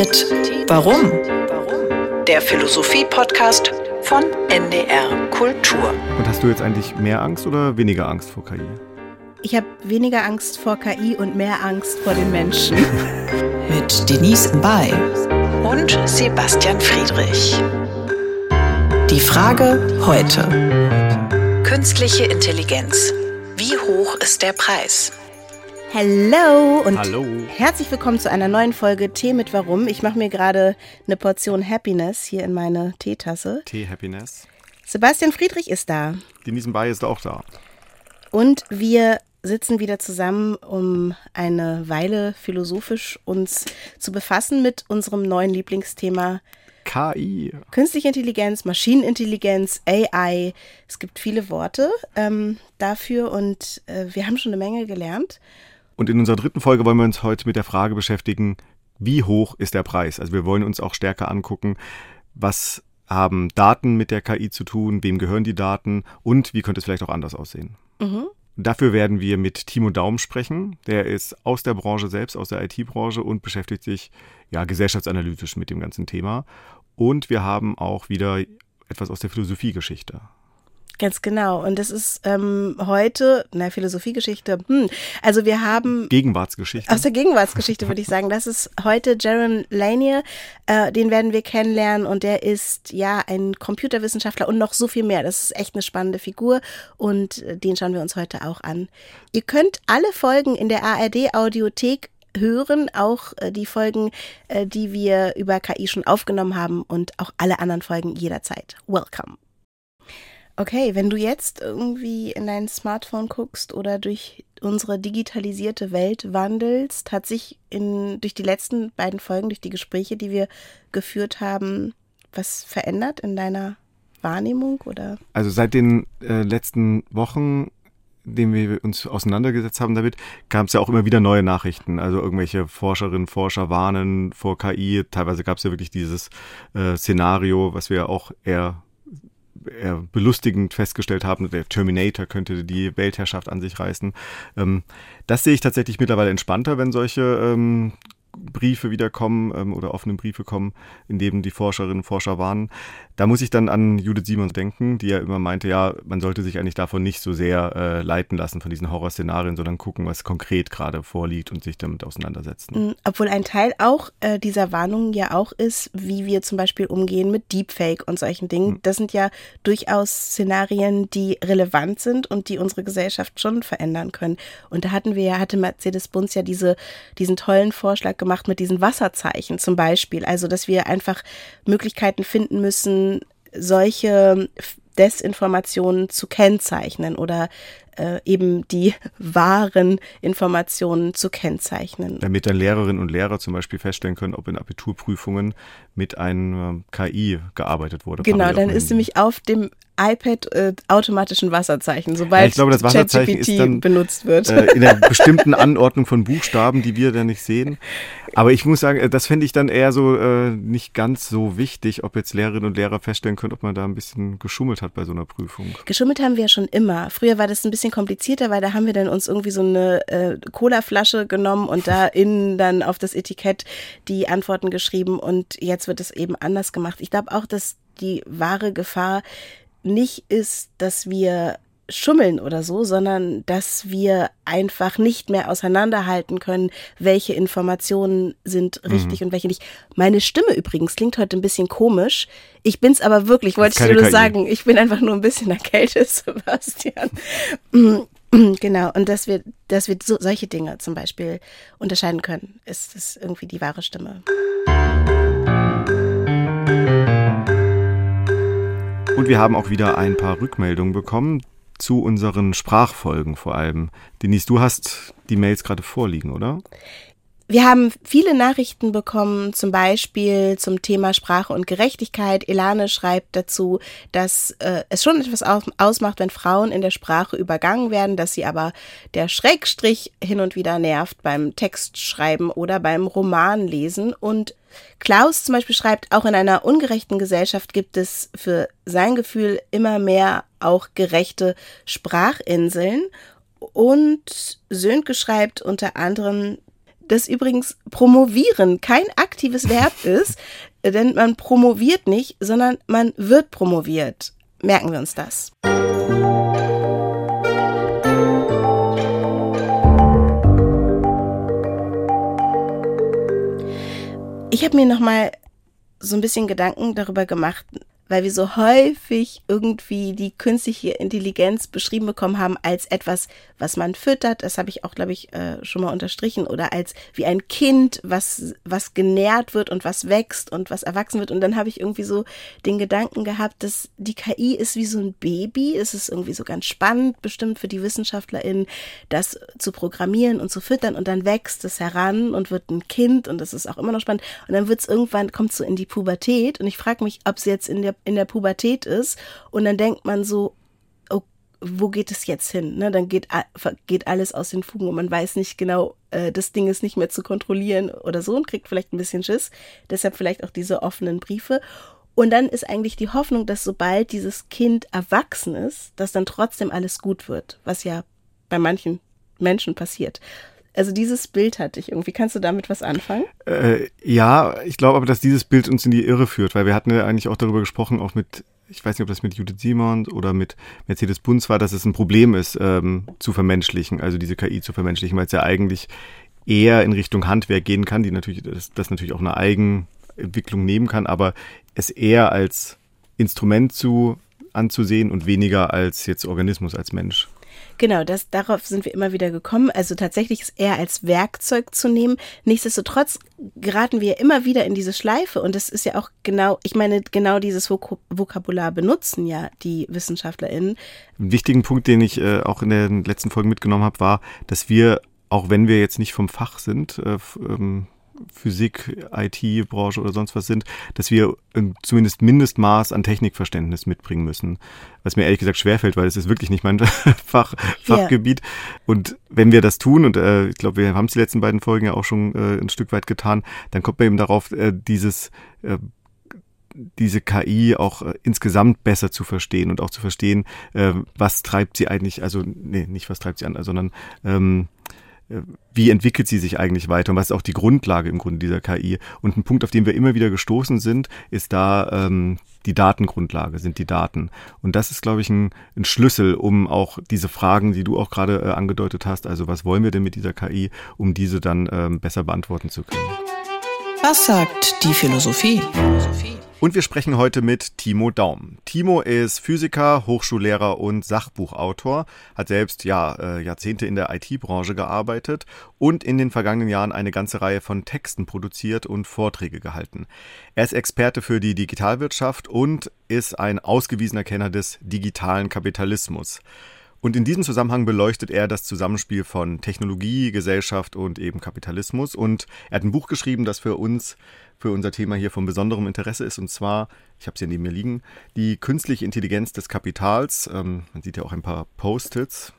mit Warum? Der Philosophie-Podcast von NDR Kultur. Und hast du jetzt eigentlich mehr Angst oder weniger Angst vor KI? Ich habe weniger Angst vor KI und mehr Angst vor den Menschen. Mit Denise Bay und Sebastian Friedrich. Die Frage heute. Künstliche Intelligenz. Wie hoch ist der Preis? Hallo und Hallo. herzlich willkommen zu einer neuen Folge Tee mit Warum. Ich mache mir gerade eine Portion Happiness hier in meine Teetasse. Tee Happiness. Sebastian Friedrich ist da Denise Bay ist auch da. und wir sitzen wieder zusammen, um eine Weile philosophisch uns zu befassen mit unserem neuen Lieblingsthema KI. Künstliche Intelligenz, Maschinenintelligenz, AI. Es gibt viele Worte ähm, dafür und äh, wir haben schon eine Menge gelernt. Und in unserer dritten Folge wollen wir uns heute mit der Frage beschäftigen, wie hoch ist der Preis? Also wir wollen uns auch stärker angucken, was haben Daten mit der KI zu tun, wem gehören die Daten und wie könnte es vielleicht auch anders aussehen. Mhm. Dafür werden wir mit Timo Daum sprechen. Der ist aus der Branche selbst, aus der IT-Branche und beschäftigt sich ja gesellschaftsanalytisch mit dem ganzen Thema. Und wir haben auch wieder etwas aus der Philosophiegeschichte. Ganz genau. Und das ist ähm, heute, na, Philosophiegeschichte, hm. also wir haben Gegenwartsgeschichte. aus der Gegenwartsgeschichte, würde ich sagen, das ist heute Jaron Lanier, äh, den werden wir kennenlernen und der ist ja ein Computerwissenschaftler und noch so viel mehr. Das ist echt eine spannende Figur und äh, den schauen wir uns heute auch an. Ihr könnt alle Folgen in der ARD Audiothek hören, auch äh, die Folgen, äh, die wir über KI schon aufgenommen haben und auch alle anderen Folgen jederzeit. Welcome. Okay, wenn du jetzt irgendwie in dein Smartphone guckst oder durch unsere digitalisierte Welt wandelst, hat sich in, durch die letzten beiden Folgen, durch die Gespräche, die wir geführt haben, was verändert in deiner Wahrnehmung oder? Also seit den äh, letzten Wochen, denen wir uns auseinandergesetzt haben damit, gab es ja auch immer wieder neue Nachrichten. Also irgendwelche Forscherinnen, Forscher warnen vor KI. Teilweise gab es ja wirklich dieses äh, Szenario, was wir auch eher belustigend festgestellt haben, der Terminator könnte die Weltherrschaft an sich reißen. Ähm, das sehe ich tatsächlich mittlerweile entspannter, wenn solche ähm, Briefe wieder kommen ähm, oder offene Briefe kommen, in denen die Forscherinnen und Forscher warnen. Da muss ich dann an Judith Simons denken, die ja immer meinte, ja, man sollte sich eigentlich davon nicht so sehr äh, leiten lassen von diesen Horrorszenarien, sondern gucken, was konkret gerade vorliegt und sich damit auseinandersetzen. Mm, Obwohl ein Teil auch äh, dieser Warnungen ja auch ist, wie wir zum Beispiel umgehen mit Deepfake und solchen Dingen. Das sind ja durchaus Szenarien, die relevant sind und die unsere Gesellschaft schon verändern können. Und da hatten wir ja, hatte Mercedes-Benz ja diese, diesen tollen Vorschlag gemacht mit diesen Wasserzeichen zum Beispiel. Also, dass wir einfach Möglichkeiten finden müssen, solche Desinformationen zu kennzeichnen oder äh, eben die wahren Informationen zu kennzeichnen. Damit dann Lehrerinnen und Lehrer zum Beispiel feststellen können, ob in Abiturprüfungen mit einem KI gearbeitet wurde. Genau, dann ist nämlich auf dem iPad äh, automatisch ein Wasserzeichen, sobald Ja, ich glaube, das Wasserzeichen ist dann, benutzt wird. äh, in der bestimmten Anordnung von Buchstaben, die wir dann nicht sehen. Aber ich muss sagen, äh, das fände ich dann eher so äh, nicht ganz so wichtig, ob jetzt Lehrerinnen und Lehrer feststellen können, ob man da ein bisschen geschummelt hat bei so einer Prüfung. Geschummelt haben wir ja schon immer. Früher war das ein bisschen komplizierter, weil da haben wir dann uns irgendwie so eine äh, Colaflasche genommen und da innen dann auf das Etikett die Antworten geschrieben und jetzt wird es eben anders gemacht. Ich glaube auch, dass die wahre Gefahr nicht ist, dass wir schummeln oder so, sondern dass wir einfach nicht mehr auseinanderhalten können, welche Informationen sind richtig und welche nicht. Meine Stimme übrigens klingt heute ein bisschen komisch. Ich bin's aber wirklich, wollte ich dir nur KI. sagen. Ich bin einfach nur ein bisschen erkältet, Sebastian. Genau, und dass wir, dass wir so, solche Dinge zum Beispiel unterscheiden können, ist das irgendwie die wahre Stimme. Und wir haben auch wieder ein paar Rückmeldungen bekommen zu unseren Sprachfolgen vor allem. Denise, du hast die Mails gerade vorliegen, oder? Wir haben viele Nachrichten bekommen, zum Beispiel zum Thema Sprache und Gerechtigkeit. Elane schreibt dazu, dass äh, es schon etwas aus ausmacht, wenn Frauen in der Sprache übergangen werden, dass sie aber der Schrägstrich hin und wieder nervt beim Textschreiben oder beim Romanlesen. Und Klaus zum Beispiel schreibt, auch in einer ungerechten Gesellschaft gibt es für sein Gefühl immer mehr auch gerechte Sprachinseln. Und Sönke schreibt unter anderem, dass übrigens promovieren kein aktives Verb ist, denn man promoviert nicht, sondern man wird promoviert. Merken wir uns das. Ich habe mir noch mal so ein bisschen Gedanken darüber gemacht, weil wir so häufig irgendwie die künstliche Intelligenz beschrieben bekommen haben als etwas, was man füttert. Das habe ich auch, glaube ich, äh, schon mal unterstrichen. Oder als wie ein Kind, was, was genährt wird und was wächst und was erwachsen wird. Und dann habe ich irgendwie so den Gedanken gehabt, dass die KI ist wie so ein Baby. Es ist irgendwie so ganz spannend, bestimmt für die WissenschaftlerInnen, das zu programmieren und zu füttern. Und dann wächst es heran und wird ein Kind. Und das ist auch immer noch spannend. Und dann wird es irgendwann, kommt so in die Pubertät. Und ich frage mich, ob es jetzt in der in der Pubertät ist und dann denkt man so, oh, wo geht es jetzt hin? Ne? Dann geht, geht alles aus den Fugen und man weiß nicht genau, äh, das Ding ist nicht mehr zu kontrollieren oder so und kriegt vielleicht ein bisschen Schiss. Deshalb vielleicht auch diese offenen Briefe. Und dann ist eigentlich die Hoffnung, dass sobald dieses Kind erwachsen ist, dass dann trotzdem alles gut wird, was ja bei manchen Menschen passiert. Also dieses Bild hatte ich irgendwie. Kannst du damit was anfangen? Äh, ja, ich glaube aber, dass dieses Bild uns in die Irre führt, weil wir hatten ja eigentlich auch darüber gesprochen, auch mit, ich weiß nicht, ob das mit Judith Simon oder mit Mercedes Bunz war, dass es ein Problem ist, ähm, zu vermenschlichen, also diese KI zu vermenschlichen, weil es ja eigentlich eher in Richtung Handwerk gehen kann, die natürlich, das, das natürlich auch eine Eigenentwicklung nehmen kann, aber es eher als Instrument zu anzusehen und weniger als jetzt Organismus, als Mensch. Genau, das, darauf sind wir immer wieder gekommen. Also tatsächlich es eher als Werkzeug zu nehmen. Nichtsdestotrotz geraten wir immer wieder in diese Schleife und das ist ja auch genau, ich meine, genau dieses Vok Vokabular benutzen ja die WissenschaftlerInnen. Ein wichtigen Punkt, den ich äh, auch in den letzten Folgen mitgenommen habe, war, dass wir, auch wenn wir jetzt nicht vom Fach sind, äh, ähm, Physik, IT-Branche oder sonst was sind, dass wir zumindest Mindestmaß an Technikverständnis mitbringen müssen. Was mir ehrlich gesagt schwerfällt, weil es ist wirklich nicht mein Fach, Fachgebiet. Yeah. Und wenn wir das tun, und äh, ich glaube, wir haben es die letzten beiden Folgen ja auch schon äh, ein Stück weit getan, dann kommt man eben darauf, äh, dieses äh, diese KI auch äh, insgesamt besser zu verstehen und auch zu verstehen, äh, was treibt sie eigentlich, also nee, nicht was treibt sie an, sondern ähm, wie entwickelt sie sich eigentlich weiter und was ist auch die Grundlage im Grunde dieser KI. Und ein Punkt, auf den wir immer wieder gestoßen sind, ist da ähm, die Datengrundlage, sind die Daten. Und das ist, glaube ich, ein, ein Schlüssel, um auch diese Fragen, die du auch gerade äh, angedeutet hast, also was wollen wir denn mit dieser KI, um diese dann ähm, besser beantworten zu können. Was sagt die Philosophie? Philosophie. Und wir sprechen heute mit Timo Daum. Timo ist Physiker, Hochschullehrer und Sachbuchautor, hat selbst ja, äh, Jahrzehnte in der IT-Branche gearbeitet und in den vergangenen Jahren eine ganze Reihe von Texten produziert und Vorträge gehalten. Er ist Experte für die Digitalwirtschaft und ist ein ausgewiesener Kenner des digitalen Kapitalismus. Und in diesem Zusammenhang beleuchtet er das Zusammenspiel von Technologie, Gesellschaft und eben Kapitalismus. Und er hat ein Buch geschrieben, das für uns für unser Thema hier von besonderem Interesse ist. Und zwar, ich habe es hier neben mir liegen, die künstliche Intelligenz des Kapitals. Ähm, man sieht ja auch ein paar Post-its.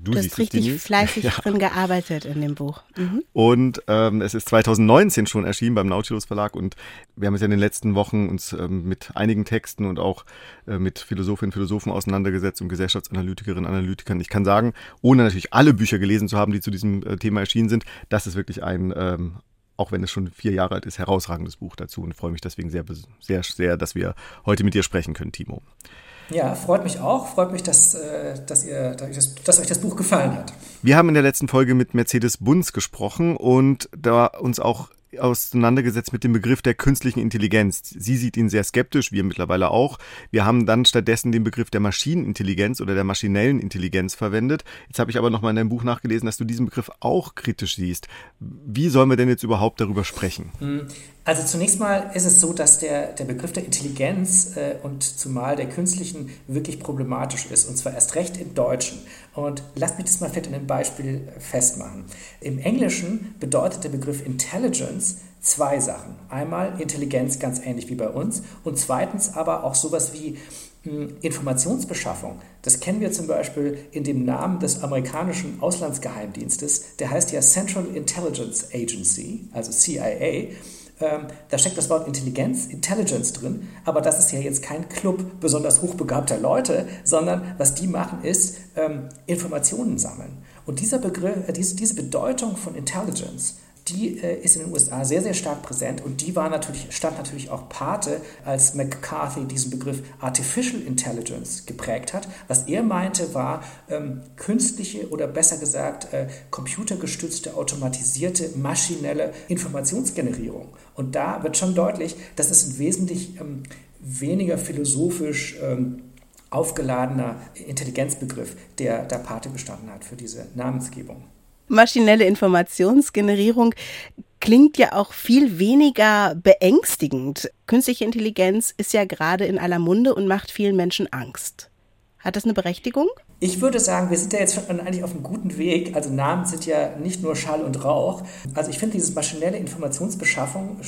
Du, hast richtig es, fleißig ja. drin gearbeitet in dem Buch. Mhm. Und ähm, es ist 2019 schon erschienen beim Nautilus Verlag und wir haben uns ja in den letzten Wochen uns ähm, mit einigen Texten und auch äh, mit Philosophinnen und Philosophen auseinandergesetzt und Gesellschaftsanalytikerinnen und Analytikern. Ich kann sagen, ohne natürlich alle Bücher gelesen zu haben, die zu diesem äh, Thema erschienen sind, das ist wirklich ein, ähm, auch wenn es schon vier Jahre alt ist, herausragendes Buch dazu und freue mich deswegen sehr, sehr, sehr, dass wir heute mit dir sprechen können, Timo. Ja, freut mich auch. Freut mich, dass, äh, dass, ihr, dass, dass euch das Buch gefallen hat. Wir haben in der letzten Folge mit Mercedes Bunz gesprochen und da uns auch auseinandergesetzt mit dem Begriff der künstlichen Intelligenz. Sie sieht ihn sehr skeptisch, wir mittlerweile auch. Wir haben dann stattdessen den Begriff der Maschinenintelligenz oder der maschinellen Intelligenz verwendet. Jetzt habe ich aber nochmal in deinem Buch nachgelesen, dass du diesen Begriff auch kritisch siehst. Wie sollen wir denn jetzt überhaupt darüber sprechen? Also zunächst mal ist es so, dass der, der Begriff der Intelligenz äh, und zumal der künstlichen wirklich problematisch ist, und zwar erst recht im Deutschen. Und lasst mich das mal vielleicht in einem Beispiel festmachen. Im Englischen bedeutet der Begriff Intelligence zwei Sachen. Einmal Intelligenz ganz ähnlich wie bei uns und zweitens aber auch sowas wie hm, Informationsbeschaffung. Das kennen wir zum Beispiel in dem Namen des amerikanischen Auslandsgeheimdienstes. Der heißt ja Central Intelligence Agency, also CIA. Ähm, da steckt das Wort Intelligenz, Intelligence drin, aber das ist ja jetzt kein Club besonders hochbegabter Leute, sondern was die machen ist ähm, Informationen sammeln. Und dieser Begriff, äh, diese, diese Bedeutung von Intelligence die äh, ist in den USA sehr, sehr stark präsent und die war natürlich, stand natürlich auch Pate, als McCarthy diesen Begriff Artificial Intelligence geprägt hat. Was er meinte, war ähm, künstliche oder besser gesagt äh, computergestützte, automatisierte, maschinelle Informationsgenerierung. Und da wird schon deutlich, dass es ein wesentlich ähm, weniger philosophisch ähm, aufgeladener Intelligenzbegriff, der da Pate gestanden hat für diese Namensgebung maschinelle Informationsgenerierung klingt ja auch viel weniger beängstigend. Künstliche Intelligenz ist ja gerade in aller Munde und macht vielen Menschen Angst. Hat das eine Berechtigung? Ich würde sagen, wir sind ja jetzt schon eigentlich auf einem guten Weg. Also Namen sind ja nicht nur Schall und Rauch. Also ich finde diese maschinelle Informationsbeschaffung,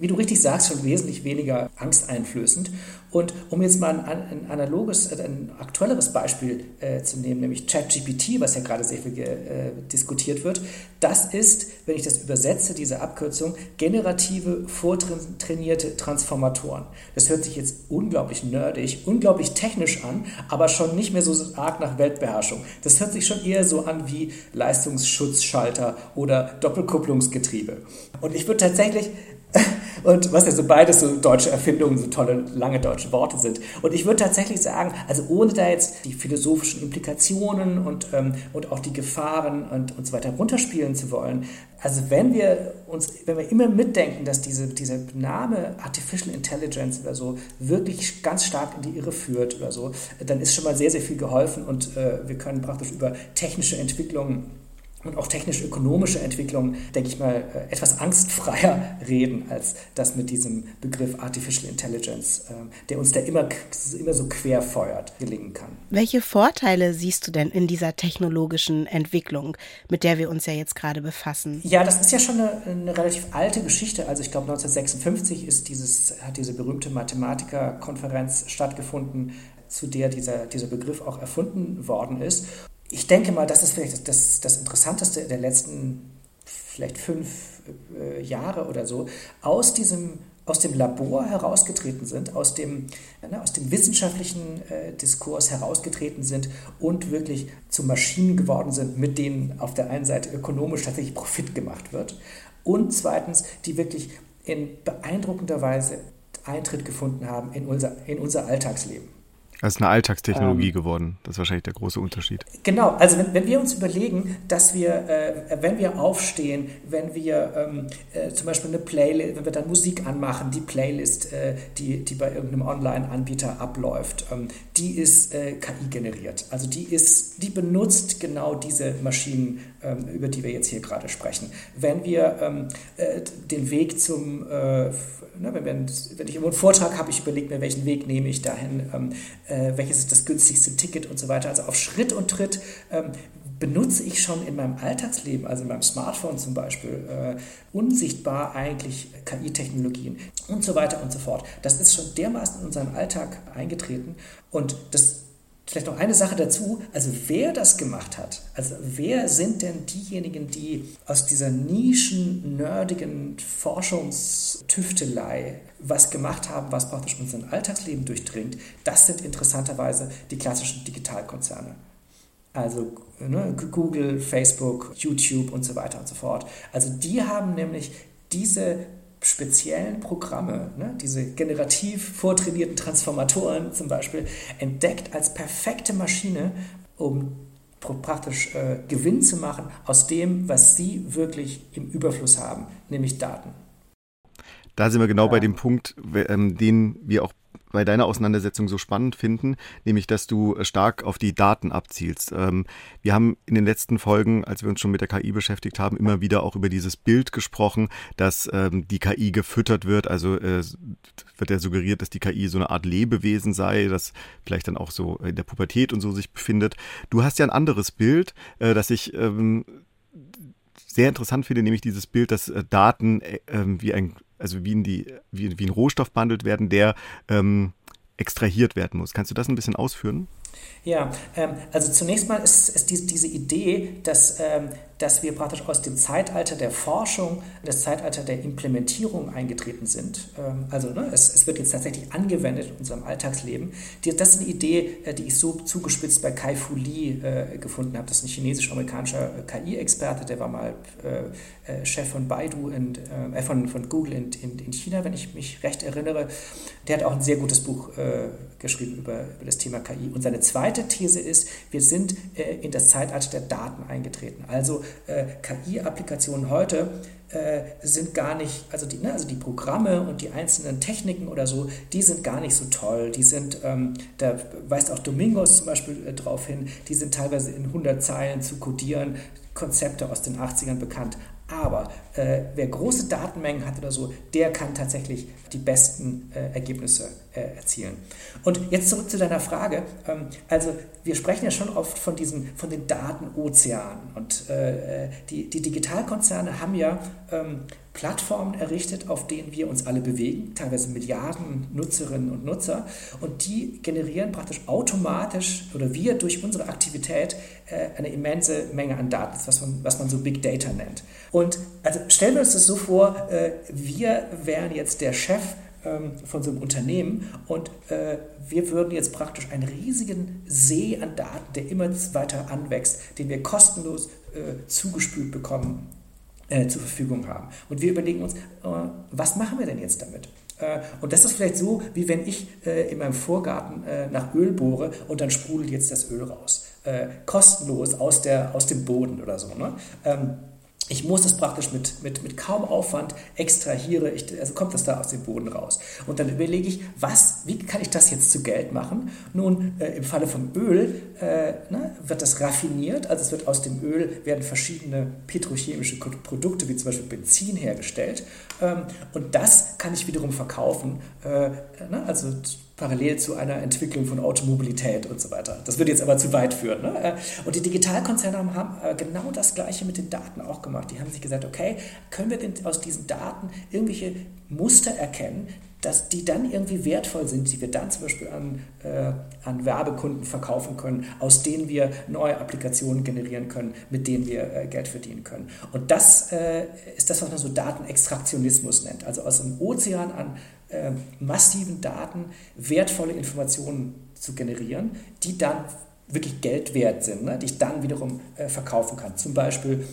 wie du richtig sagst, schon wesentlich weniger angsteinflößend. Und um jetzt mal ein, ein analoges, äh, ein aktuelleres Beispiel äh, zu nehmen, nämlich ChatGPT, was ja gerade sehr viel äh, diskutiert wird, das ist, wenn ich das übersetze, diese Abkürzung, generative, vortrainierte Transformatoren. Das hört sich jetzt unglaublich nerdig, unglaublich technisch an, aber schon nicht mehr so arg nach Weltbeherrschung. Das hört sich schon eher so an wie Leistungsschutzschalter oder Doppelkupplungsgetriebe. Und ich würde tatsächlich und was ja so beides so deutsche Erfindungen, so tolle, lange deutsche Worte sind. Und ich würde tatsächlich sagen, also ohne da jetzt die philosophischen Implikationen und, ähm, und auch die Gefahren und, und so weiter runterspielen zu wollen, also wenn wir uns, wenn wir immer mitdenken, dass diese, dieser Name Artificial Intelligence oder so wirklich ganz stark in die Irre führt oder so, dann ist schon mal sehr, sehr viel geholfen und äh, wir können praktisch über technische Entwicklungen und auch technisch-ökonomische Entwicklung, denke ich mal, äh, etwas angstfreier reden, als das mit diesem Begriff Artificial Intelligence, ähm, der uns da immer, immer so querfeuert, gelingen kann. Welche Vorteile siehst du denn in dieser technologischen Entwicklung, mit der wir uns ja jetzt gerade befassen? Ja, das ist ja schon eine, eine relativ alte Geschichte. Also ich glaube 1956 ist dieses, hat diese berühmte Mathematikerkonferenz stattgefunden, zu der dieser, dieser Begriff auch erfunden worden ist ich denke mal, das ist vielleicht das, das Interessanteste der letzten vielleicht fünf äh, Jahre oder so, aus diesem aus dem Labor herausgetreten sind, aus dem, ne, aus dem wissenschaftlichen äh, Diskurs herausgetreten sind und wirklich zu Maschinen geworden sind, mit denen auf der einen Seite ökonomisch tatsächlich Profit gemacht wird und zweitens, die wirklich in beeindruckender Weise Eintritt gefunden haben in unser, in unser Alltagsleben. Es ist eine Alltagstechnologie ähm, geworden. Das ist wahrscheinlich der große Unterschied. Genau, also wenn, wenn wir uns überlegen, dass wir, äh, wenn wir aufstehen, wenn wir ähm, äh, zum Beispiel eine Playlist, wenn wir dann Musik anmachen, die Playlist, äh, die, die bei irgendeinem Online-Anbieter abläuft, ähm, die ist äh, KI generiert. Also die ist, die benutzt genau diese Maschinen, ähm, über die wir jetzt hier gerade sprechen. Wenn wir ähm, äh, den Weg zum, äh, ne, wenn, wenn ich irgendwo einen Vortrag habe, ich überlege mir, welchen Weg nehme ich dahin ähm, äh, welches ist das günstigste Ticket und so weiter. Also auf Schritt und Tritt ähm, benutze ich schon in meinem Alltagsleben, also in meinem Smartphone zum Beispiel, äh, unsichtbar eigentlich KI-Technologien und so weiter und so fort. Das ist schon dermaßen in unseren Alltag eingetreten und das Vielleicht noch eine Sache dazu, also wer das gemacht hat, also wer sind denn diejenigen, die aus dieser nischen, nerdigen Forschungstüftelei was gemacht haben, was praktisch unser Alltagsleben durchdringt, das sind interessanterweise die klassischen Digitalkonzerne. Also ne, Google, Facebook, YouTube und so weiter und so fort. Also die haben nämlich diese speziellen Programme, ne, diese generativ vortrainierten Transformatoren zum Beispiel, entdeckt als perfekte Maschine, um praktisch äh, Gewinn zu machen aus dem, was sie wirklich im Überfluss haben, nämlich Daten. Da sind wir genau ja. bei dem Punkt, ähm, den wir auch bei deiner Auseinandersetzung so spannend finden, nämlich dass du stark auf die Daten abzielst. Ähm, wir haben in den letzten Folgen, als wir uns schon mit der KI beschäftigt haben, immer wieder auch über dieses Bild gesprochen, dass ähm, die KI gefüttert wird. Also äh, wird ja suggeriert, dass die KI so eine Art Lebewesen sei, das vielleicht dann auch so in der Pubertät und so sich befindet. Du hast ja ein anderes Bild, äh, das ich ähm, sehr interessant finde, nämlich dieses Bild, dass äh, Daten äh, wie ein also wie, in die, wie, wie ein Rohstoff behandelt werden, der ähm, extrahiert werden muss. Kannst du das ein bisschen ausführen? Ja, ähm, also zunächst mal ist, ist diese, Idee, dass ähm, dass wir praktisch aus dem Zeitalter der Forschung, das Zeitalter der Implementierung eingetreten sind. Ähm, also ne, es, es, wird jetzt tatsächlich angewendet in unserem Alltagsleben. Das ist eine Idee, äh, die ich so zugespitzt bei Kai Fu Lee äh, gefunden habe. Das ist ein chinesisch-amerikanischer äh, KI-Experte, der war mal äh, äh, Chef von Baidu, in, äh, von, von Google in, in, in, China, wenn ich mich recht erinnere. Der hat auch ein sehr gutes Buch geschrieben über, über das Thema KI. Und seine zweite These ist, wir sind in das Zeitalter der Daten eingetreten. Also äh, KI-Applikationen heute äh, sind gar nicht, also die, ne, also die Programme und die einzelnen Techniken oder so, die sind gar nicht so toll. Die sind, ähm, da weist auch Domingos zum Beispiel äh, darauf hin, die sind teilweise in 100 Zeilen zu codieren, Konzepte aus den 80ern bekannt. Aber äh, wer große Datenmengen hat oder so, der kann tatsächlich die besten äh, Ergebnisse erzielen. Und jetzt zurück zu deiner Frage. Ähm, also wir sprechen ja schon oft von, diesen, von den Datenozeanen. Und äh, die, die Digitalkonzerne haben ja ähm, Plattformen errichtet, auf denen wir uns alle bewegen, teilweise Milliarden Nutzerinnen und Nutzer. Und die generieren praktisch automatisch oder wir durch unsere Aktivität äh, eine immense Menge an Daten, was man, was man so Big Data nennt. Und also stellen wir uns das so vor, äh, wir wären jetzt der Chef ähm, von so einem Unternehmen und äh, wir würden jetzt praktisch einen riesigen See an Daten, der immer weiter anwächst, den wir kostenlos zugespült bekommen äh, zur Verfügung haben. Und wir überlegen uns, äh, was machen wir denn jetzt damit? Äh, und das ist vielleicht so, wie wenn ich äh, in meinem Vorgarten äh, nach Öl bohre und dann sprudelt jetzt das Öl raus. Äh, kostenlos aus, der, aus dem Boden oder so. Ne? Ähm, ich muss es praktisch mit, mit, mit kaum Aufwand extrahiere, ich, also kommt das da aus dem Boden raus. Und dann überlege ich, was, wie kann ich das jetzt zu Geld machen? Nun, äh, im Falle vom Öl äh, ne, wird das raffiniert, also es wird aus dem Öl werden verschiedene petrochemische Produkte, wie zum Beispiel Benzin hergestellt. Ähm, und das kann ich wiederum verkaufen, äh, ne, also parallel zu einer Entwicklung von Automobilität und so weiter. Das würde jetzt aber zu weit führen. Ne? Und die Digitalkonzerne haben äh, genau das Gleiche mit den Daten auch gemacht. Die haben sich gesagt, okay, können wir denn aus diesen Daten irgendwelche Muster erkennen, dass die dann irgendwie wertvoll sind, die wir dann zum Beispiel an, äh, an Werbekunden verkaufen können, aus denen wir neue Applikationen generieren können, mit denen wir äh, Geld verdienen können. Und das äh, ist das, was man so Datenextraktionismus nennt. Also aus einem Ozean an äh, massiven Daten wertvolle Informationen zu generieren, die dann wirklich Geld wert sind, ne? die ich dann wiederum äh, verkaufen kann. Zum Beispiel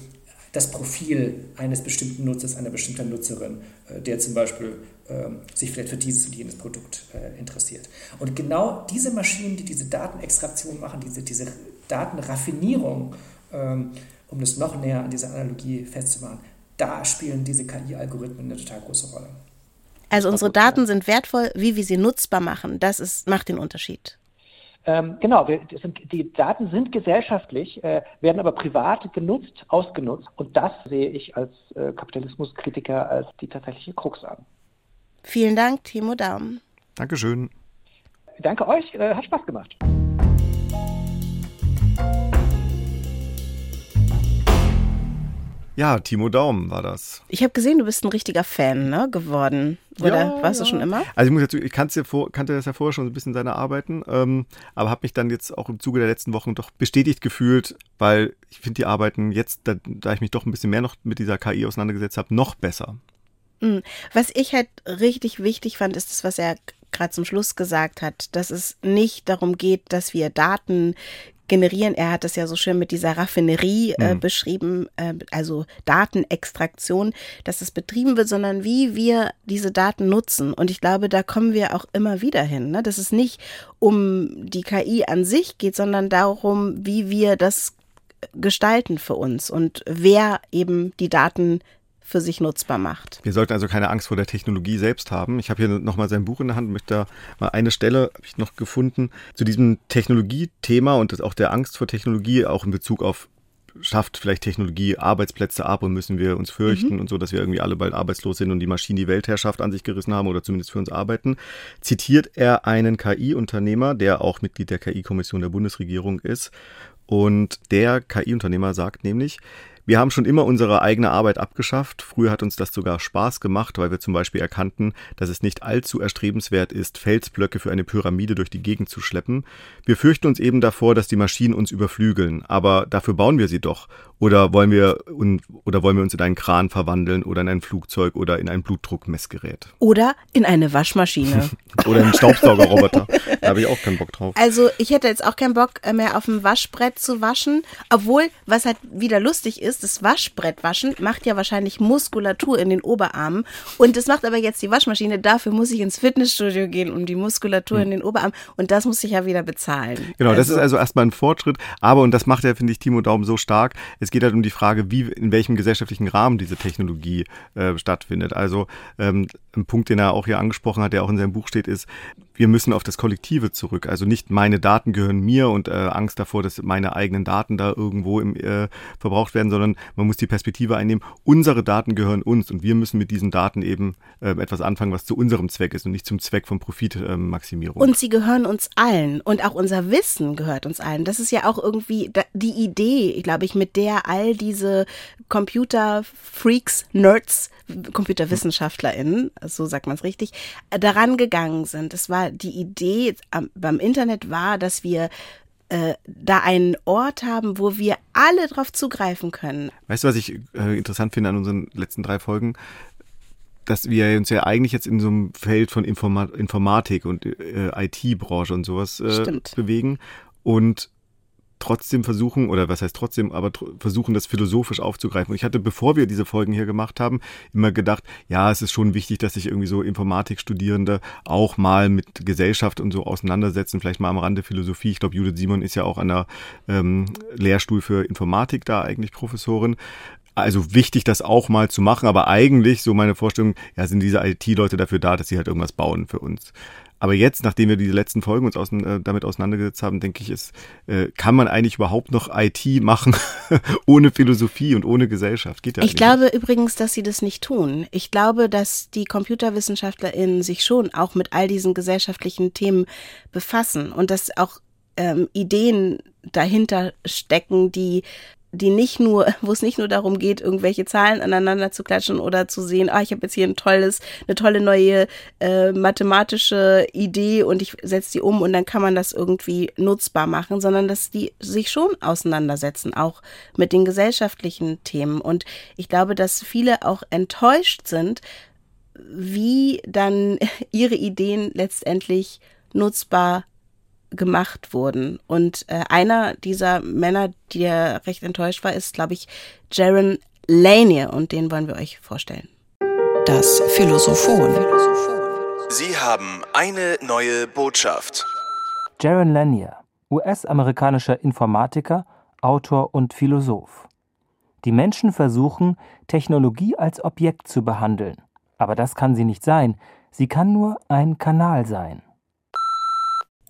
das Profil eines bestimmten Nutzers, einer bestimmten Nutzerin, äh, der zum Beispiel ähm, sich vielleicht für dieses und jenes Produkt äh, interessiert. Und genau diese Maschinen, die diese Datenextraktion machen, diese, diese Datenraffinierung, ähm, um das noch näher an dieser Analogie festzumachen, da spielen diese KI-Algorithmen eine total große Rolle. Also unsere Daten sind wertvoll, wie wir sie nutzbar machen. Das ist, macht den Unterschied. Ähm, genau, wir, sind, die Daten sind gesellschaftlich, äh, werden aber privat genutzt, ausgenutzt. Und das sehe ich als äh, Kapitalismuskritiker als die tatsächliche Krux an. Vielen Dank, Timo Daum. Dankeschön. Danke euch, äh, hat Spaß gemacht. Ja, Timo Daum war das. Ich habe gesehen, du bist ein richtiger Fan ne, geworden. Oder ja, warst ja. du schon immer? Also ich muss jetzt, ich kannte, vor, kannte das ja vorher schon ein bisschen seine Arbeiten, ähm, aber habe mich dann jetzt auch im Zuge der letzten Wochen doch bestätigt gefühlt, weil ich finde die Arbeiten jetzt, da, da ich mich doch ein bisschen mehr noch mit dieser KI auseinandergesetzt habe, noch besser. Hm. Was ich halt richtig wichtig fand, ist das, was er gerade zum Schluss gesagt hat, dass es nicht darum geht, dass wir Daten generieren. Er hat das ja so schön mit dieser Raffinerie äh, mhm. beschrieben, äh, also Datenextraktion, dass es betrieben wird, sondern wie wir diese Daten nutzen. Und ich glaube, da kommen wir auch immer wieder hin, ne? dass es nicht um die KI an sich geht, sondern darum, wie wir das gestalten für uns und wer eben die Daten für sich nutzbar macht. Wir sollten also keine Angst vor der Technologie selbst haben. Ich habe hier nochmal sein Buch in der Hand, möchte da mal eine Stelle, habe ich noch gefunden, zu diesem Technologiethema und auch der Angst vor Technologie, auch in Bezug auf schafft vielleicht Technologie Arbeitsplätze ab und müssen wir uns fürchten mhm. und so, dass wir irgendwie alle bald arbeitslos sind und die Maschinen die Weltherrschaft an sich gerissen haben oder zumindest für uns arbeiten, zitiert er einen KI-Unternehmer, der auch Mitglied der KI-Kommission der Bundesregierung ist. Und der KI-Unternehmer sagt nämlich, Wir haben schon immer unsere eigene Arbeit abgeschafft. Früher hat uns das sogar Spaß gemacht, weil wir zum Beispiel erkannten, dass es nicht allzu erstrebenswert ist, Felsblöcke für eine Pyramide durch die Gegend zu schleppen. Wir fürchten uns eben davor, dass die Maschinen uns überflügeln. Aber dafür bauen wir sie doch. Oder wollen wir, oder wollen wir uns in einen Kran verwandeln oder in ein Flugzeug oder in ein Blutdruckmessgerät? Oder in eine Waschmaschine. oder einen Staubsaugerroboter. da habe ich auch keinen Bock drauf. Also ich hätte jetzt auch keinen Bock äh, mehr auf dem Waschbrett zu waschen. Obwohl, was halt wieder lustig ist, das Waschbrettwaschen macht ja wahrscheinlich Muskulatur in den Oberarmen. Und das macht aber jetzt die Waschmaschine. Dafür muss ich ins Fitnessstudio gehen, um die Muskulatur hm. in den Oberarmen. Und das muss ich ja wieder bezahlen. Genau, also. das ist also erstmal ein Fortschritt. Aber, und das macht ja, finde ich, Timo Daum so stark, es geht halt um die Frage, wie, in welchem gesellschaftlichen Rahmen diese Technologie äh, stattfindet. Also ähm, ein Punkt, den er auch hier angesprochen hat, der auch in seinem Buch steht, ist, wir müssen auf das Kollektive zurück. Also nicht meine Daten gehören mir und äh, Angst davor, dass meine eigenen Daten da irgendwo im, äh, verbraucht werden, sondern man muss die Perspektive einnehmen, unsere Daten gehören uns und wir müssen mit diesen Daten eben äh, etwas anfangen, was zu unserem Zweck ist und nicht zum Zweck von Profitmaximierung. und sie gehören uns allen und auch unser Wissen gehört uns allen. Das ist ja auch irgendwie die Idee, glaube ich, mit der all diese Computer-Freaks, Nerds, ComputerwissenschaftlerInnen, so sagt man es richtig, daran gegangen sind. Es war die Idee beim Internet war, dass wir äh, da einen Ort haben, wo wir alle drauf zugreifen können. Weißt du, was ich äh, interessant finde an unseren letzten drei Folgen? Dass wir uns ja eigentlich jetzt in so einem Feld von Informa Informatik und äh, IT-Branche und sowas äh, bewegen. Und trotzdem versuchen, oder was heißt trotzdem, aber tr versuchen, das philosophisch aufzugreifen. Und ich hatte, bevor wir diese Folgen hier gemacht haben, immer gedacht, ja, es ist schon wichtig, dass sich irgendwie so Informatikstudierende auch mal mit Gesellschaft und so auseinandersetzen, vielleicht mal am Rande Philosophie. Ich glaube, Judith Simon ist ja auch an der ähm, Lehrstuhl für Informatik da eigentlich Professorin. Also wichtig, das auch mal zu machen, aber eigentlich, so meine Vorstellung, ja, sind diese IT-Leute dafür da, dass sie halt irgendwas bauen für uns. Aber jetzt, nachdem wir diese letzten Folgen uns außen, äh, damit auseinandergesetzt haben, denke ich, es äh, kann man eigentlich überhaupt noch IT machen ohne Philosophie und ohne Gesellschaft. Geht ja ich glaube nicht. übrigens, dass sie das nicht tun. Ich glaube, dass die ComputerwissenschaftlerInnen sich schon auch mit all diesen gesellschaftlichen Themen befassen und dass auch ähm, Ideen dahinter stecken, die die nicht nur, wo es nicht nur darum geht, irgendwelche Zahlen aneinander zu klatschen oder zu sehen, ah, ich habe jetzt hier ein tolles, eine tolle neue äh, mathematische Idee und ich setze die um und dann kann man das irgendwie nutzbar machen, sondern dass die sich schon auseinandersetzen, auch mit den gesellschaftlichen Themen. Und ich glaube, dass viele auch enttäuscht sind, wie dann ihre Ideen letztendlich nutzbar gemacht wurden. Und äh, einer dieser Männer, der recht enttäuscht war, ist, glaube ich, Jaron Lanier und den wollen wir euch vorstellen. Das Philosophon. Sie haben eine neue Botschaft. Jaron Lanier, US-amerikanischer Informatiker, Autor und Philosoph. Die Menschen versuchen, Technologie als Objekt zu behandeln. Aber das kann sie nicht sein. Sie kann nur ein Kanal sein.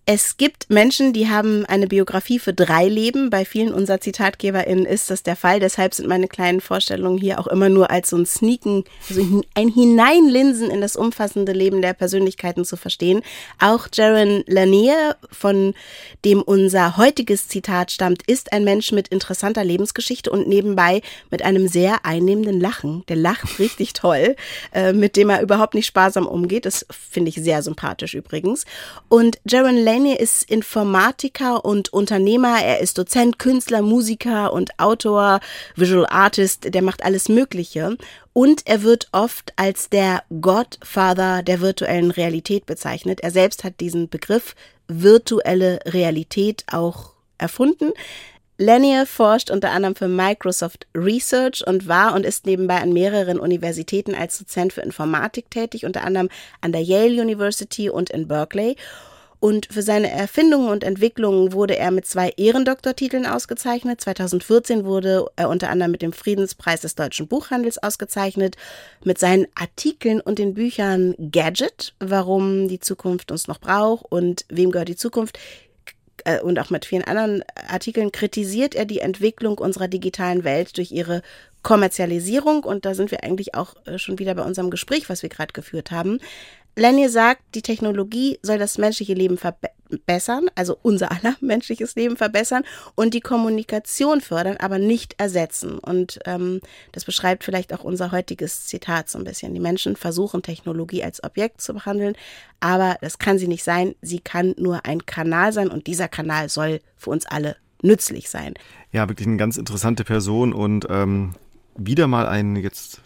Es gibt Menschen, die haben eine Biografie für drei Leben. Bei vielen unserer ZitatgeberInnen ist das der Fall. Deshalb sind meine kleinen Vorstellungen hier auch immer nur als so ein Sneaken, also ein Hineinlinsen in das umfassende Leben der Persönlichkeiten zu verstehen. Auch Jaron Lanier, von dem unser heutiges Zitat stammt, ist ein Mensch mit interessanter Lebensgeschichte und nebenbei mit einem sehr einnehmenden Lachen. Der lacht richtig toll, äh, mit dem er überhaupt nicht sparsam umgeht. Das finde ich sehr sympathisch übrigens. Und Jaron Lanier Delaney ist Informatiker und Unternehmer. Er ist Dozent, Künstler, Musiker und Autor, Visual Artist. Der macht alles Mögliche. Und er wird oft als der Godfather der virtuellen Realität bezeichnet. Er selbst hat diesen Begriff virtuelle Realität auch erfunden. Lanier forscht unter anderem für Microsoft Research und war und ist nebenbei an mehreren Universitäten als Dozent für Informatik tätig, unter anderem an der Yale University und in Berkeley. Und für seine Erfindungen und Entwicklungen wurde er mit zwei Ehrendoktortiteln ausgezeichnet. 2014 wurde er unter anderem mit dem Friedenspreis des deutschen Buchhandels ausgezeichnet. Mit seinen Artikeln und den Büchern Gadget, warum die Zukunft uns noch braucht und wem gehört die Zukunft, äh, und auch mit vielen anderen Artikeln kritisiert er die Entwicklung unserer digitalen Welt durch ihre Kommerzialisierung. Und da sind wir eigentlich auch äh, schon wieder bei unserem Gespräch, was wir gerade geführt haben. Lenny sagt, die Technologie soll das menschliche Leben verbessern, also unser aller menschliches Leben verbessern und die Kommunikation fördern, aber nicht ersetzen. Und ähm, das beschreibt vielleicht auch unser heutiges Zitat so ein bisschen. Die Menschen versuchen Technologie als Objekt zu behandeln, aber das kann sie nicht sein. Sie kann nur ein Kanal sein und dieser Kanal soll für uns alle nützlich sein. Ja, wirklich eine ganz interessante Person und ähm, wieder mal ein jetzt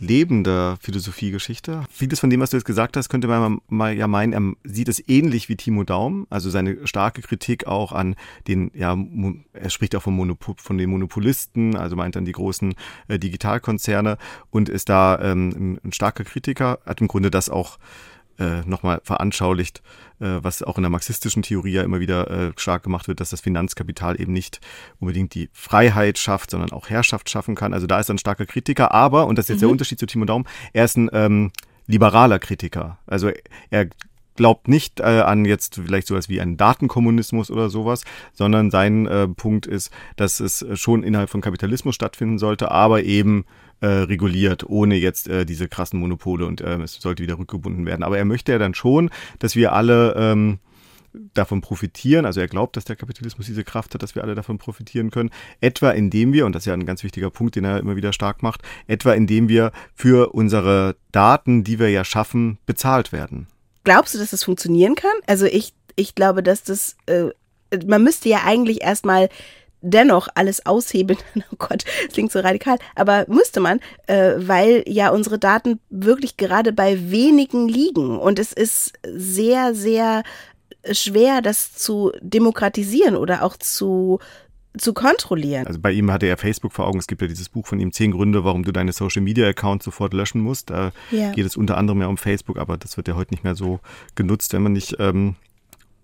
lebender Philosophiegeschichte. Vieles von dem, was du jetzt gesagt hast, könnte man mal ja meinen, er sieht es ähnlich wie Timo Daum, also seine starke Kritik auch an den, ja, er spricht auch vom Monopol, von den Monopolisten, also meint dann die großen äh, Digitalkonzerne und ist da ähm, ein starker Kritiker, hat im Grunde das auch äh, nochmal veranschaulicht, äh, was auch in der marxistischen Theorie ja immer wieder äh, stark gemacht wird, dass das Finanzkapital eben nicht unbedingt die Freiheit schafft, sondern auch Herrschaft schaffen kann. Also da ist er ein starker Kritiker, aber, und das ist jetzt mhm. der Unterschied zu Timo Daum, er ist ein ähm, liberaler Kritiker. Also er glaubt nicht äh, an jetzt vielleicht sowas wie einen Datenkommunismus oder sowas, sondern sein äh, Punkt ist, dass es schon innerhalb von Kapitalismus stattfinden sollte, aber eben äh, reguliert, ohne jetzt äh, diese krassen Monopole und äh, es sollte wieder rückgebunden werden. Aber er möchte ja dann schon, dass wir alle ähm, davon profitieren, also er glaubt, dass der Kapitalismus diese Kraft hat, dass wir alle davon profitieren können, etwa indem wir, und das ist ja ein ganz wichtiger Punkt, den er immer wieder stark macht, etwa indem wir für unsere Daten, die wir ja schaffen, bezahlt werden. Glaubst du, dass das funktionieren kann? Also ich, ich glaube, dass das, äh, man müsste ja eigentlich erstmal dennoch alles aushebeln. Oh Gott, das klingt so radikal, aber müsste man, äh, weil ja unsere Daten wirklich gerade bei wenigen liegen und es ist sehr, sehr schwer, das zu demokratisieren oder auch zu zu kontrollieren. Also bei ihm hatte er Facebook vor Augen. Es gibt ja dieses Buch von ihm, zehn Gründe, warum du deine Social Media Account sofort löschen musst. Da ja. geht es unter anderem ja um Facebook, aber das wird ja heute nicht mehr so genutzt, wenn man nicht ähm,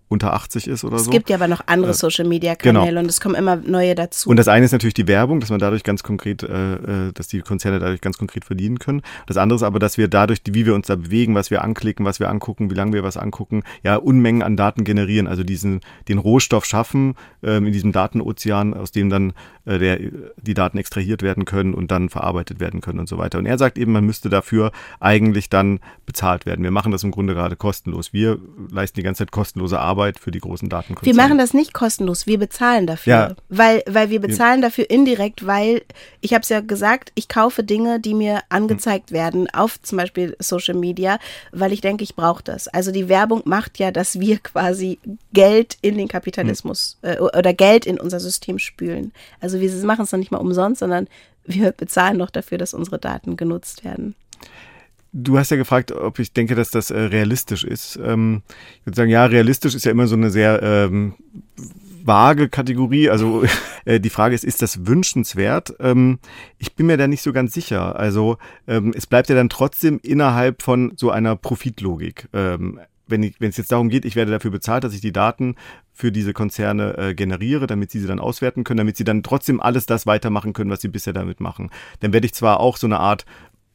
unter 80 ist oder es so. Es gibt ja aber noch andere äh, Social Media Kanäle genau. und es kommen immer neue dazu. Und das eine ist natürlich die Werbung, dass man dadurch ganz konkret, äh, äh, dass die Konzerne dadurch ganz konkret verdienen können. Das andere ist aber, dass wir dadurch, wie wir uns da bewegen, was wir anklicken, was wir angucken, wie lange wir was angucken, ja Unmengen an Daten generieren, also diesen den Rohstoff schaffen ähm, in diesem Datenozean, aus dem dann äh, der, die Daten extrahiert werden können und dann verarbeitet werden können und so weiter. Und er sagt eben, man müsste dafür eigentlich dann bezahlt werden. Wir machen das im Grunde gerade kostenlos. Wir leisten die ganze Zeit kostenlose Arbeit Arbeit für die großen Datenkonzerne. Wir machen das nicht kostenlos, wir bezahlen dafür. Ja. Weil, weil wir bezahlen dafür indirekt, weil, ich habe es ja gesagt, ich kaufe Dinge, die mir angezeigt werden auf zum Beispiel Social Media, weil ich denke, ich brauche das. Also die Werbung macht ja, dass wir quasi Geld in den Kapitalismus hm. äh, oder Geld in unser System spülen. Also wir machen es noch nicht mal umsonst, sondern wir bezahlen doch dafür, dass unsere Daten genutzt werden. Du hast ja gefragt, ob ich denke, dass das äh, realistisch ist. Ähm, ich würde sagen, ja, realistisch ist ja immer so eine sehr ähm, vage Kategorie. Also äh, die Frage ist, ist das wünschenswert? Ähm, ich bin mir da nicht so ganz sicher. Also ähm, es bleibt ja dann trotzdem innerhalb von so einer Profitlogik. Ähm, wenn, ich, wenn es jetzt darum geht, ich werde dafür bezahlt, dass ich die Daten für diese Konzerne äh, generiere, damit sie sie dann auswerten können, damit sie dann trotzdem alles das weitermachen können, was sie bisher damit machen. Dann werde ich zwar auch so eine Art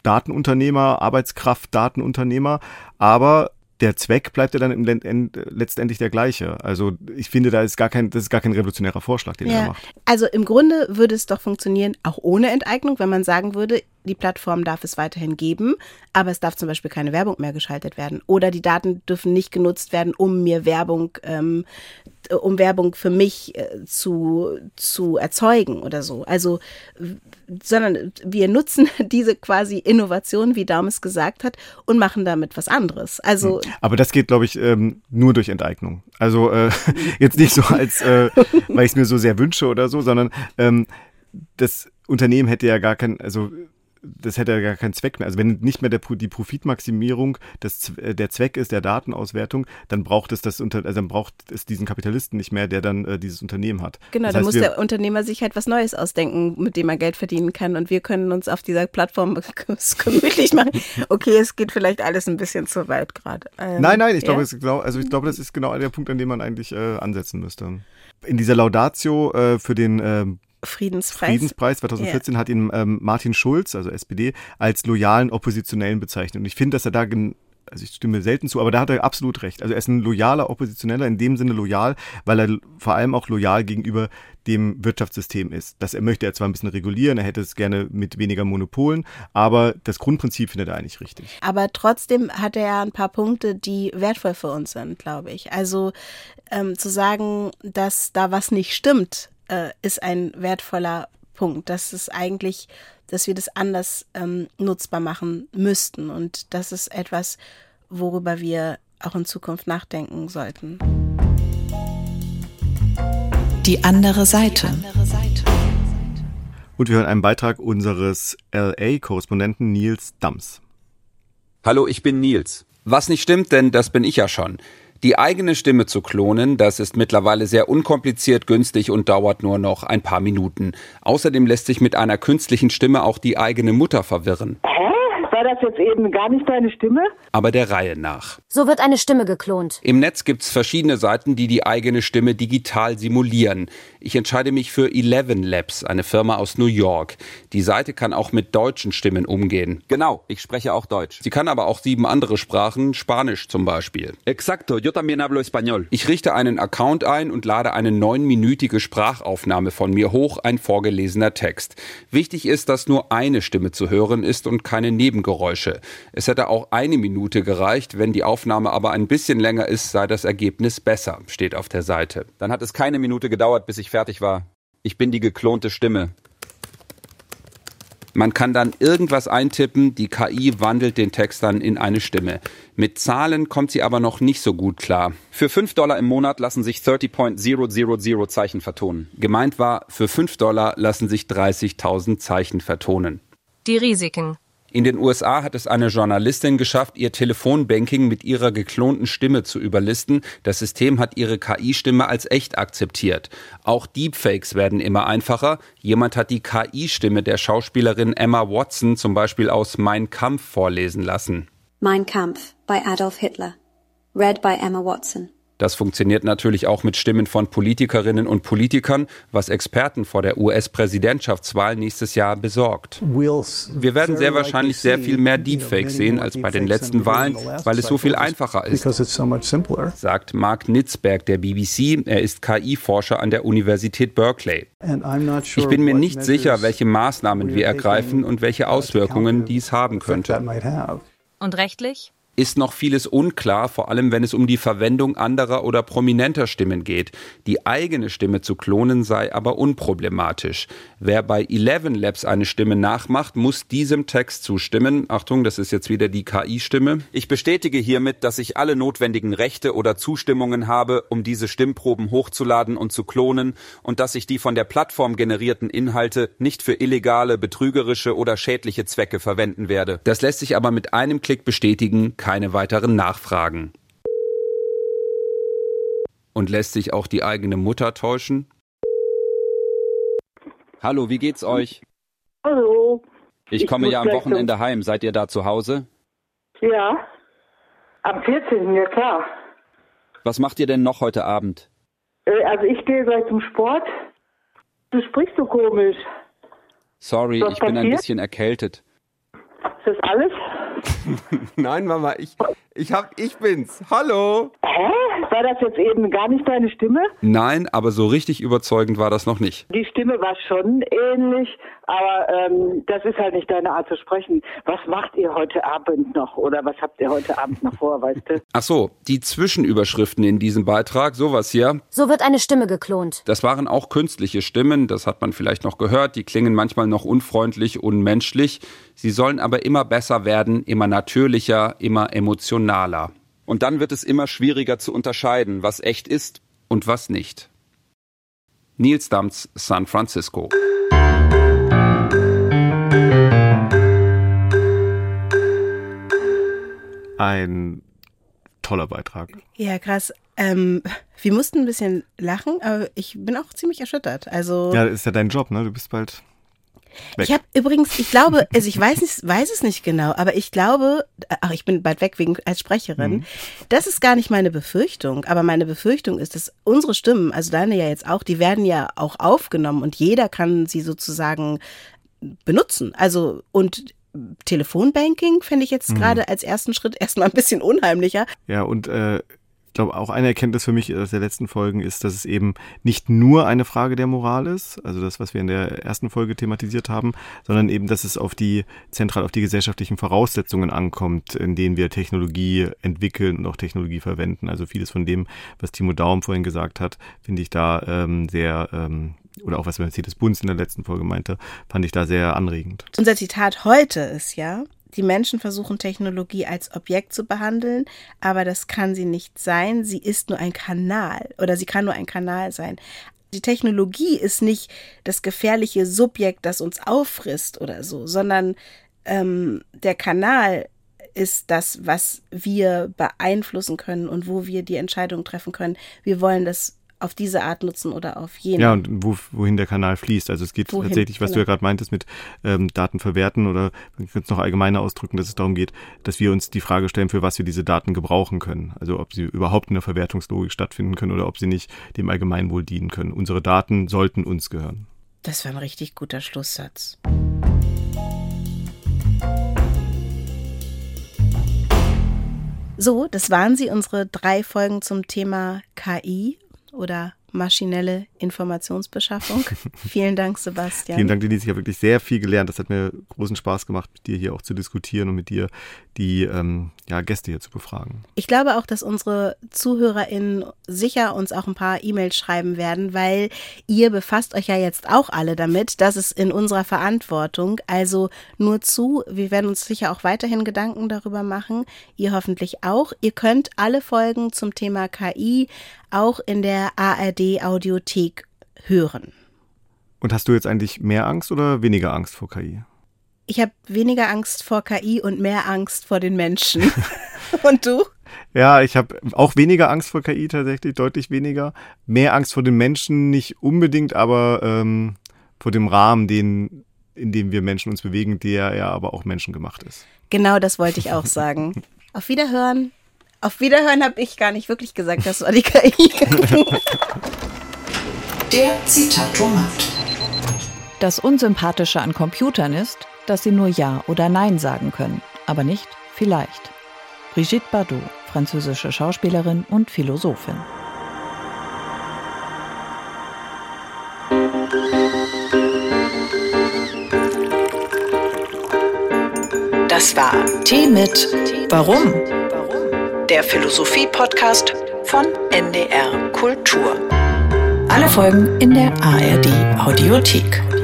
Datenunternehmer, Arbeitskraft, Datenunternehmer, aber der Zweck bleibt ja dann letztendlich der gleiche. Also ich finde, da ist gar kein, das ist gar kein revolutionärer Vorschlag, den ja. er macht. Also im Grunde würde es doch funktionieren, auch ohne Enteignung, wenn man sagen würde, die Plattform darf es weiterhin geben, aber es darf zum Beispiel keine Werbung mehr geschaltet werden. Oder die Daten dürfen nicht genutzt werden, um mir Werbung ähm, um Werbung für mich äh, zu, zu erzeugen oder so. Also, sondern wir nutzen diese quasi Innovation, wie Daumes gesagt hat, und machen damit was anderes. Also, hm. Aber das geht, glaube ich, ähm, nur durch Enteignung. Also äh, jetzt nicht so als, äh, weil ich es mir so sehr wünsche oder so, sondern ähm, das Unternehmen hätte ja gar kein, also das hätte ja gar keinen Zweck mehr. Also wenn nicht mehr der, die Profitmaximierung das, äh, der Zweck ist der Datenauswertung, dann braucht es das also dann braucht es diesen Kapitalisten nicht mehr, der dann äh, dieses Unternehmen hat. Genau, das dann muss der Unternehmer sich halt was Neues ausdenken, mit dem er Geld verdienen kann. Und wir können uns auf dieser Plattform gemütlich machen. Okay, es geht vielleicht alles ein bisschen zu weit gerade. Ähm, nein, nein, ich ja? glaube, genau, also ich glaube, das ist genau der Punkt, an dem man eigentlich äh, ansetzen müsste. In dieser Laudatio äh, für den äh, Friedenspreis. Friedenspreis 2014 ja. hat ihn ähm, Martin Schulz, also SPD, als loyalen Oppositionellen bezeichnet. Und ich finde, dass er da also ich stimme selten zu, aber da hat er absolut recht. Also er ist ein loyaler Oppositioneller, in dem Sinne loyal, weil er vor allem auch loyal gegenüber dem Wirtschaftssystem ist. Das er möchte er zwar ein bisschen regulieren, er hätte es gerne mit weniger Monopolen, aber das Grundprinzip findet er eigentlich richtig. Aber trotzdem hat er ja ein paar Punkte, die wertvoll für uns sind, glaube ich. Also ähm, zu sagen, dass da was nicht stimmt, äh, ist ein wertvoller Punkt. Das ist eigentlich, dass wir das anders ähm, nutzbar machen müssten. Und das ist etwas, worüber wir auch in Zukunft nachdenken sollten. Die andere Seite. Und wir hören einen Beitrag unseres LA-Korrespondenten Nils Dams. Hallo, ich bin Nils. Was nicht stimmt, denn das bin ich ja schon. Die eigene Stimme zu klonen, das ist mittlerweile sehr unkompliziert, günstig und dauert nur noch ein paar Minuten. Außerdem lässt sich mit einer künstlichen Stimme auch die eigene Mutter verwirren. War das jetzt eben gar nicht deine Stimme? Aber der Reihe nach. So wird eine Stimme geklont. Im Netz gibt's verschiedene Seiten, die die eigene Stimme digital simulieren. Ich entscheide mich für Eleven Labs, eine Firma aus New York. Die Seite kann auch mit deutschen Stimmen umgehen. Genau, ich spreche auch Deutsch. Sie kann aber auch sieben andere Sprachen, Spanisch zum Beispiel. Exacto, yo también hablo español. Ich richte einen Account ein und lade eine neunminütige Sprachaufnahme von mir hoch, ein vorgelesener Text. Wichtig ist, dass nur eine Stimme zu hören ist und keine Nebengeräusche. Es hätte auch eine Minute gereicht, wenn die Aufnahme aber ein bisschen länger ist, sei das Ergebnis besser, steht auf der Seite. Dann hat es keine Minute gedauert, bis ich fertig war. Ich bin die geklonte Stimme. Man kann dann irgendwas eintippen, die KI wandelt den Text dann in eine Stimme. Mit Zahlen kommt sie aber noch nicht so gut klar. Für 5 Dollar im Monat lassen sich 30.000 Zeichen vertonen. Gemeint war, für 5 Dollar lassen sich 30.000 Zeichen vertonen. Die Risiken. In den USA hat es eine Journalistin geschafft, ihr Telefonbanking mit ihrer geklonten Stimme zu überlisten. Das System hat ihre KI-Stimme als echt akzeptiert. Auch Deepfakes werden immer einfacher. Jemand hat die KI-Stimme der Schauspielerin Emma Watson zum Beispiel aus Mein Kampf vorlesen lassen. Mein Kampf by Adolf Hitler. Read by Emma Watson. Das funktioniert natürlich auch mit Stimmen von Politikerinnen und Politikern, was Experten vor der US-Präsidentschaftswahl nächstes Jahr besorgt. Wir werden sehr wahrscheinlich sehr viel mehr Deepfakes sehen als bei den letzten Wahlen, weil es so viel einfacher ist, sagt Mark Nitzberg der BBC. Er ist KI-Forscher an der Universität Berkeley. Ich bin mir nicht sicher, welche Maßnahmen wir ergreifen und welche Auswirkungen dies haben könnte. Und rechtlich? Ist noch vieles unklar, vor allem wenn es um die Verwendung anderer oder prominenter Stimmen geht. Die eigene Stimme zu klonen sei aber unproblematisch. Wer bei Eleven Labs eine Stimme nachmacht, muss diesem Text zustimmen. Achtung, das ist jetzt wieder die KI-Stimme. Ich bestätige hiermit, dass ich alle notwendigen Rechte oder Zustimmungen habe, um diese Stimmproben hochzuladen und zu klonen und dass ich die von der Plattform generierten Inhalte nicht für illegale, betrügerische oder schädliche Zwecke verwenden werde. Das lässt sich aber mit einem Klick bestätigen keine weiteren Nachfragen. Und lässt sich auch die eigene Mutter täuschen? Hallo, wie geht's euch? Hallo. Ich, komme ja am Wochenende heim. Seid ihr da zu Hause? Ja. Am 14. Ja klar. Was macht ihr denn noch heute Abend? Äh, also ich gehe gleich zum Sport. Du sprichst so komisch. Sorry, Was ich bin ein passiert? bisschen erkältet. Ist das alles? Nein, Mama, ich, ich hab, ich bin's. Hallo. Hä? War das jetzt eben gar nicht deine Stimme? Nein, aber so richtig überzeugend war das noch nicht. Die Stimme war schon ähnlich, aber ähm, das ist halt nicht deine Art zu sprechen. Was macht ihr heute Abend noch oder was habt ihr heute Abend noch vor, weißt du? Ach so, die Zwischenüberschriften in diesem Beitrag, sowas hier, So wird eine Stimme geklont. das waren auch künstliche Stimmen, das hat man vielleicht noch gehört, die klingen manchmal noch unfreundlich, unmenschlich. Sie sollen aber immer besser werden, immer natürlicher, immer emotionaler. Und dann wird es immer schwieriger zu unterscheiden, was echt ist. Und was nicht. Nils Dams, San Francisco. Ein toller Beitrag. Ja, krass. Ähm, wir mussten ein bisschen lachen, aber ich bin auch ziemlich erschüttert. Also Ja, das ist ja dein Job, ne? Du bist bald weg. ich habe übrigens, ich glaube, also ich weiß nicht, weiß es nicht genau, aber ich glaube, ach, ich bin bald weg wegen als Sprecherin. Mhm. Das ist gar nicht meine Befürchtung, aber meine Befürchtung ist, dass unsere Stimmen, also deine ja jetzt auch, die werden ja auch aufgenommen und jeder kann sie sozusagen benutzen. Also und Telefonbanking fände ich jetzt Mhm. gerade als ersten Schritt erstmal ein bisschen unheimlicher. Ja, und äh, ich glaube, auch eine Erkenntnis für mich aus der letzten Folgen ist, dass es eben nicht nur eine Frage der Moral ist, also das, was wir in der ersten Folge thematisiert haben, sondern eben, dass es auf die, zentral auf die gesellschaftlichen Voraussetzungen ankommt, in denen wir Technologie entwickeln und auch Technologie verwenden. Also vieles von dem, was Timo Daum vorhin gesagt hat, finde ich da ähm, sehr, ähm, oder auch was Mercedes Bunz in der letzten Folge meinte, fand ich da sehr anregend. Unser Zitat heute ist ja, die Menschen versuchen Technologie als Objekt zu behandeln, aber das kann sie nicht sein. Sie ist nur ein Kanal oder sie kann nur ein Kanal sein. Die Technologie ist nicht das gefährliche Subjekt, das uns auffrisst oder so, sondern ähm, der Kanal ist das, was wir beeinflussen können und wo wir die Entscheidung treffen können. Wir wollen das auf diese Art nutzen oder auf jene. Ja, und wo, wohin der Kanal fließt. Also es geht wohin, tatsächlich, was genau. du ja gerade meintest, mit ähm, Daten verwerten oder man könnte es noch allgemeiner ausdrücken, dass es darum geht, dass wir uns die Frage stellen, für was wir diese Daten gebrauchen können. Also ob sie überhaupt in der Verwertungslogik stattfinden können oder ob sie nicht dem Allgemeinwohl dienen können. Unsere Daten sollten uns gehören. Das war ein richtig guter Schlusssatz. So, das waren sie, unsere drei Folgen zum Thema KI oder maschinelle Informationsbeschaffung. Vielen Dank, Sebastian. Vielen Dank, Denise. Ich habe wirklich sehr viel gelernt. Das hat mir großen Spaß gemacht, mit dir hier auch zu diskutieren und mit dir die ähm, ja, Gäste hier zu befragen. Ich glaube auch, dass unsere ZuhörerInnen sicher uns auch ein paar E-Mails schreiben werden, weil ihr befasst euch ja jetzt auch alle damit. Das ist in unserer Verantwortung. Also nur zu. Wir werden uns sicher auch weiterhin Gedanken darüber machen. Ihr hoffentlich auch. Ihr könnt alle Folgen zum Thema KI auch in der ARD Audiothek hören. Und hast du jetzt eigentlich mehr Angst oder weniger Angst vor KI? Ich habe weniger Angst vor KI und mehr Angst vor den Menschen. und du? Ja, ich habe auch weniger Angst vor KI tatsächlich, deutlich weniger. Mehr Angst vor den Menschen nicht unbedingt, aber ähm, vor dem Rahmen, den, in dem wir Menschen uns bewegen, der ja aber auch menschengemacht ist. Genau das wollte ich auch sagen. Auf Wiederhören. Auf Wiederhören habe ich gar nicht wirklich gesagt, das war die KI. Der Zitatomat. Das Unsympathische an Computern ist, dass sie nur Ja oder Nein sagen können, aber nicht vielleicht. Brigitte Bardot, französische Schauspielerin und Philosophin. Das war Tee mit Warum? Der Philosophie-Podcast von NDR Kultur. Alle Folgen in der ARD Audiothek.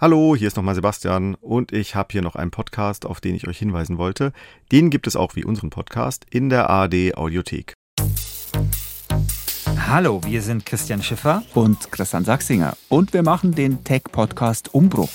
Hallo, hier ist nochmal Sebastian und ich habe hier noch einen Podcast, auf den ich euch hinweisen wollte. Den gibt es auch wie unseren Podcast in der ARD Audiothek. Hallo, wir sind Christian Schiffer und Christian Sachsinger und wir machen den Tech-Podcast Umbruch.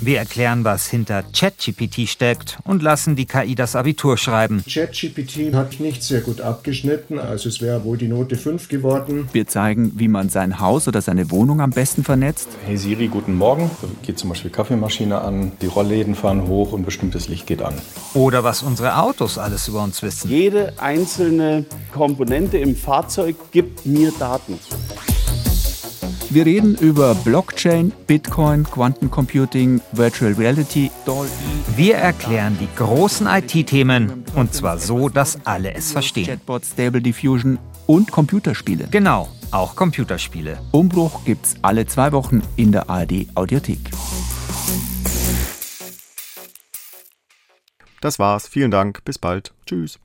Wir erklären, was hinter ChatGPT steckt und lassen die KI das Abitur schreiben. ChatGPT hat nicht sehr gut abgeschnitten, also es wäre wohl die Note 5 geworden. Wir zeigen, wie man sein Haus oder seine Wohnung am besten vernetzt. Hey Siri, guten Morgen. Da geht zum Beispiel Kaffeemaschine an, die Rollläden fahren hoch und bestimmtes Licht geht an. Oder was unsere Autos alles über uns wissen. Jede einzelne Komponente im Fahrzeug gibt mir Daten. Wir reden über Blockchain, Bitcoin, Quantencomputing, Virtual Reality. Wir erklären die großen IT-Themen und zwar so, dass alle es verstehen. Chatbot, Stable Diffusion und Computerspiele. Genau, auch Computerspiele. Umbruch gibt's alle zwei Wochen in der ARD Audiothek. Das war's. Vielen Dank. Bis bald. Tschüss.